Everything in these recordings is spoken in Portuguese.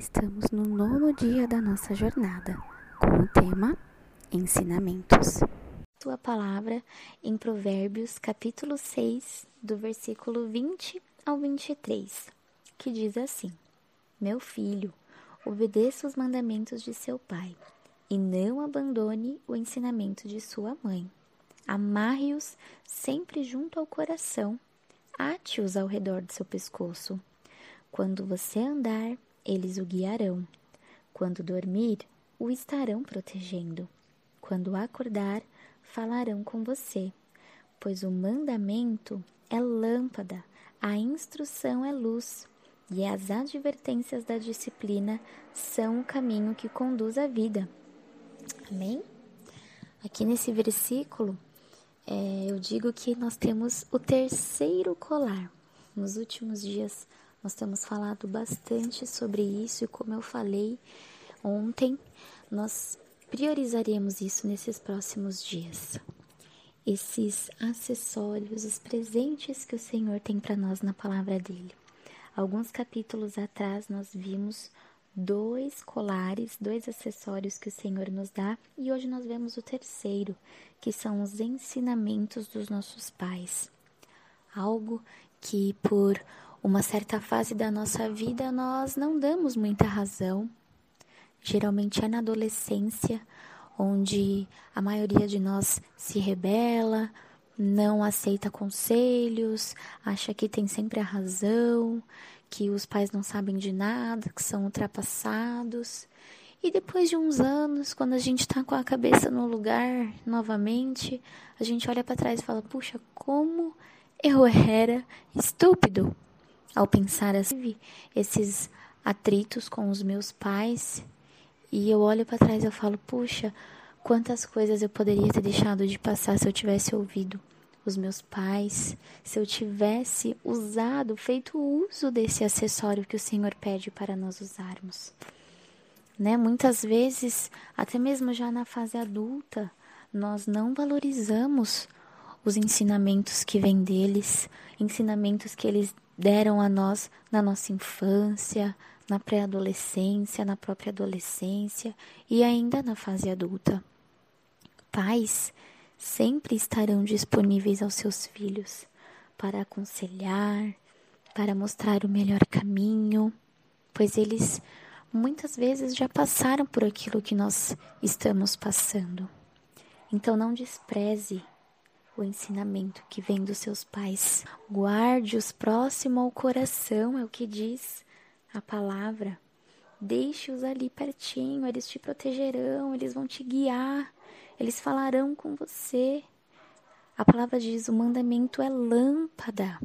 estamos no nono dia da nossa jornada, com o tema Ensinamentos. Tua palavra em Provérbios, capítulo 6, do versículo 20 ao 23, que diz assim: Meu filho, obedeça os mandamentos de seu pai e não abandone o ensinamento de sua mãe. Amarre-os sempre junto ao coração, ate-os ao redor do seu pescoço. Quando você andar, eles o guiarão. Quando dormir, o estarão protegendo. Quando acordar, falarão com você. Pois o mandamento é lâmpada, a instrução é luz, e as advertências da disciplina são o caminho que conduz à vida. Amém? Aqui nesse versículo, é, eu digo que nós temos o terceiro colar. Nos últimos dias, nós temos falado bastante sobre isso e, como eu falei ontem, nós priorizaremos isso nesses próximos dias. Esses acessórios, os presentes que o Senhor tem para nós na palavra dele. Alguns capítulos atrás nós vimos dois colares, dois acessórios que o Senhor nos dá, e hoje nós vemos o terceiro, que são os ensinamentos dos nossos pais. Algo que por uma certa fase da nossa vida nós não damos muita razão. Geralmente é na adolescência, onde a maioria de nós se rebela, não aceita conselhos, acha que tem sempre a razão, que os pais não sabem de nada, que são ultrapassados. E depois de uns anos, quando a gente está com a cabeça no lugar novamente, a gente olha para trás e fala: puxa, como eu era estúpido ao pensar assim, esses atritos com os meus pais, e eu olho para trás e falo, puxa, quantas coisas eu poderia ter deixado de passar se eu tivesse ouvido os meus pais, se eu tivesse usado, feito uso desse acessório que o Senhor pede para nós usarmos. Né? Muitas vezes, até mesmo já na fase adulta, nós não valorizamos os ensinamentos que vêm deles, ensinamentos que eles deram a nós na nossa infância, na pré-adolescência, na própria adolescência e ainda na fase adulta. Pais sempre estarão disponíveis aos seus filhos para aconselhar, para mostrar o melhor caminho, pois eles muitas vezes já passaram por aquilo que nós estamos passando. Então não despreze o ensinamento que vem dos seus pais. Guarde-os próximo ao coração, é o que diz a palavra. Deixe-os ali pertinho, eles te protegerão, eles vão te guiar, eles falarão com você. A palavra diz: o mandamento é lâmpada,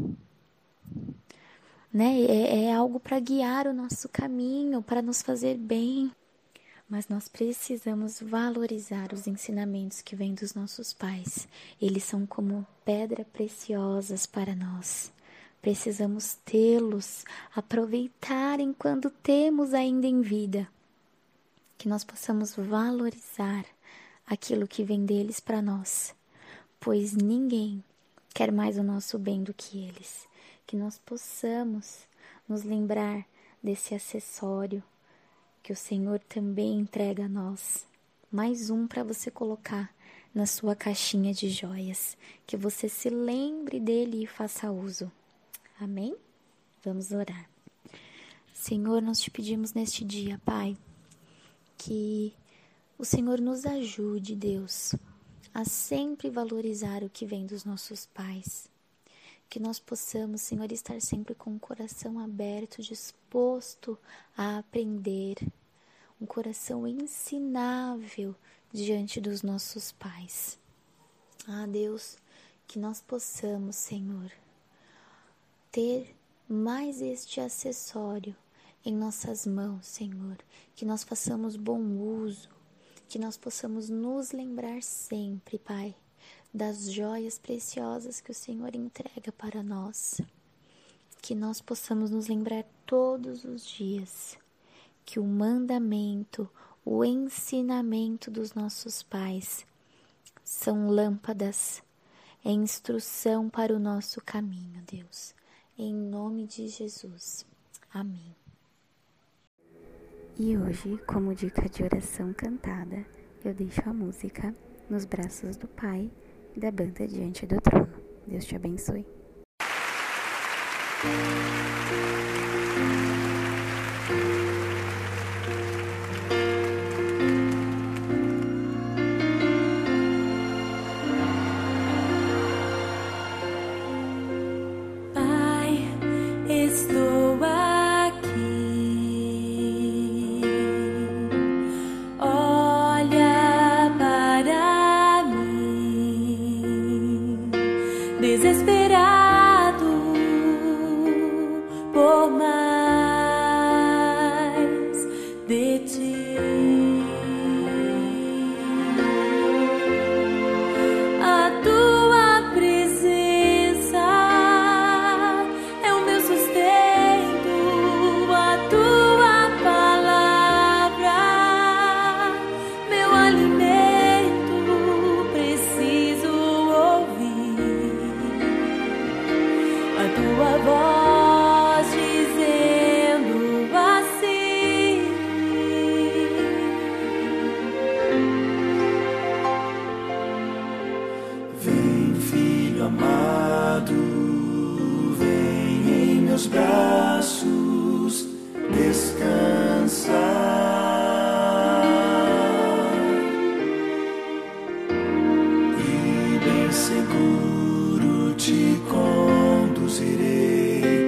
né? É, é algo para guiar o nosso caminho, para nos fazer bem mas nós precisamos valorizar os ensinamentos que vêm dos nossos pais. Eles são como pedra preciosas para nós. Precisamos tê-los, aproveitar enquanto temos ainda em vida. Que nós possamos valorizar aquilo que vem deles para nós, pois ninguém quer mais o nosso bem do que eles. Que nós possamos nos lembrar desse acessório que o Senhor também entrega a nós. Mais um para você colocar na sua caixinha de joias, que você se lembre dele e faça uso. Amém? Vamos orar. Senhor, nós te pedimos neste dia, Pai, que o Senhor nos ajude, Deus, a sempre valorizar o que vem dos nossos pais que nós possamos, Senhor, estar sempre com o coração aberto, disposto a aprender, um coração ensinável diante dos nossos pais. Ah, Deus, que nós possamos, Senhor, ter mais este acessório em nossas mãos, Senhor, que nós façamos bom uso, que nós possamos nos lembrar sempre, Pai, das joias preciosas que o Senhor entrega para nós. Que nós possamos nos lembrar todos os dias que o mandamento, o ensinamento dos nossos pais são lâmpadas, é instrução para o nosso caminho, Deus. Em nome de Jesus. Amém. E hoje, como dica de oração cantada, eu deixo a música Nos Braços do Pai, da banda diante do trono. Deus te abençoe. bem seguro te conduzirei.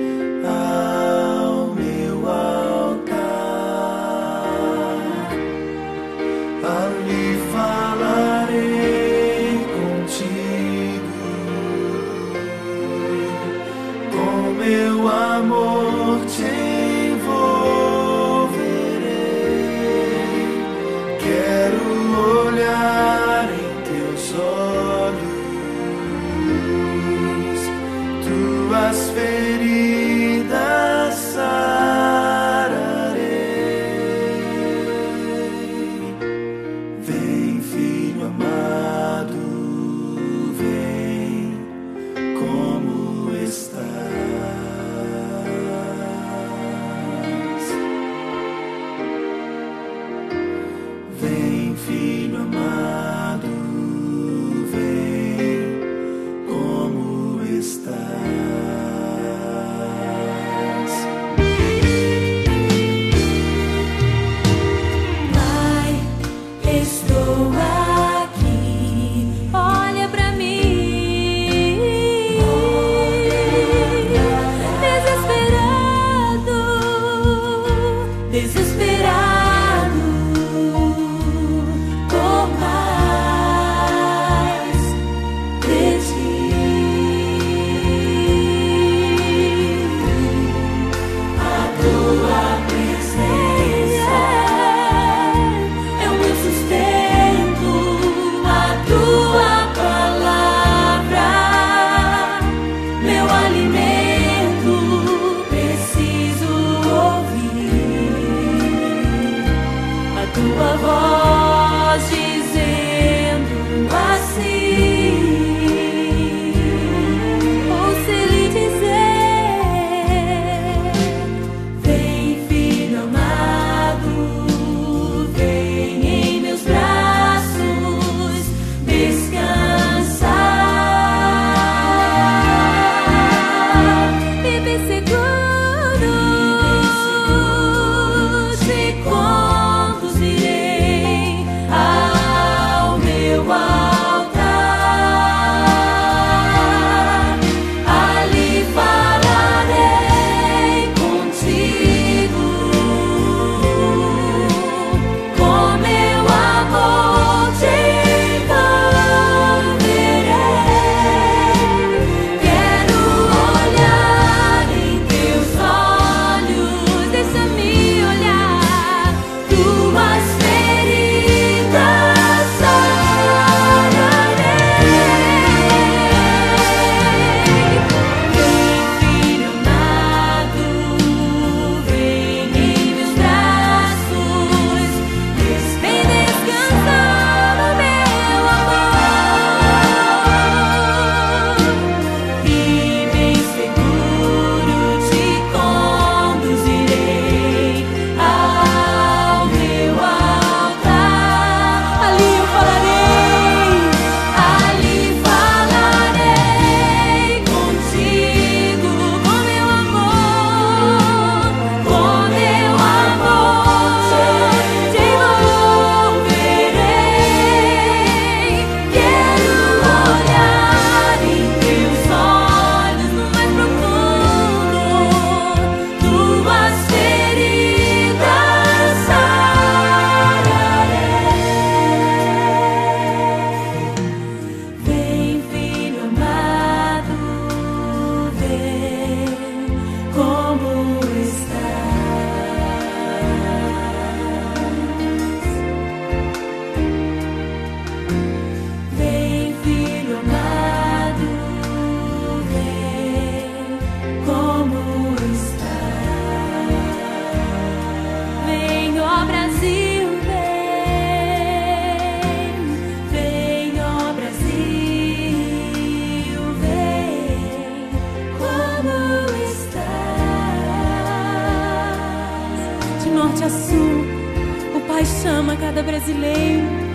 Vem,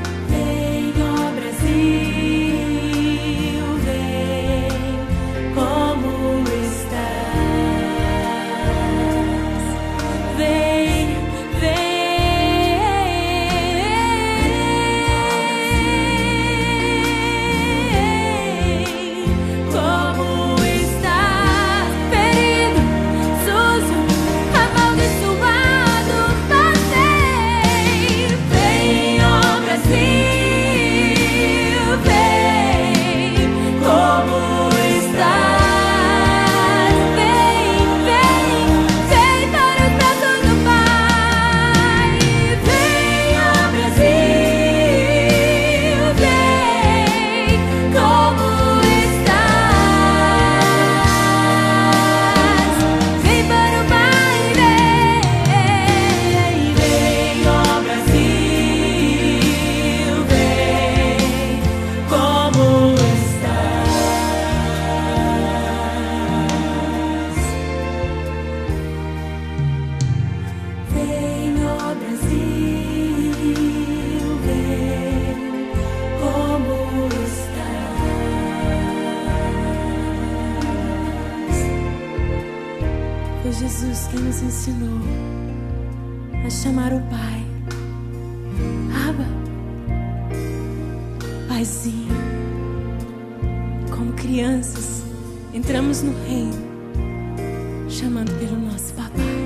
crianças, entramos no reino, chamando pelo nosso papai.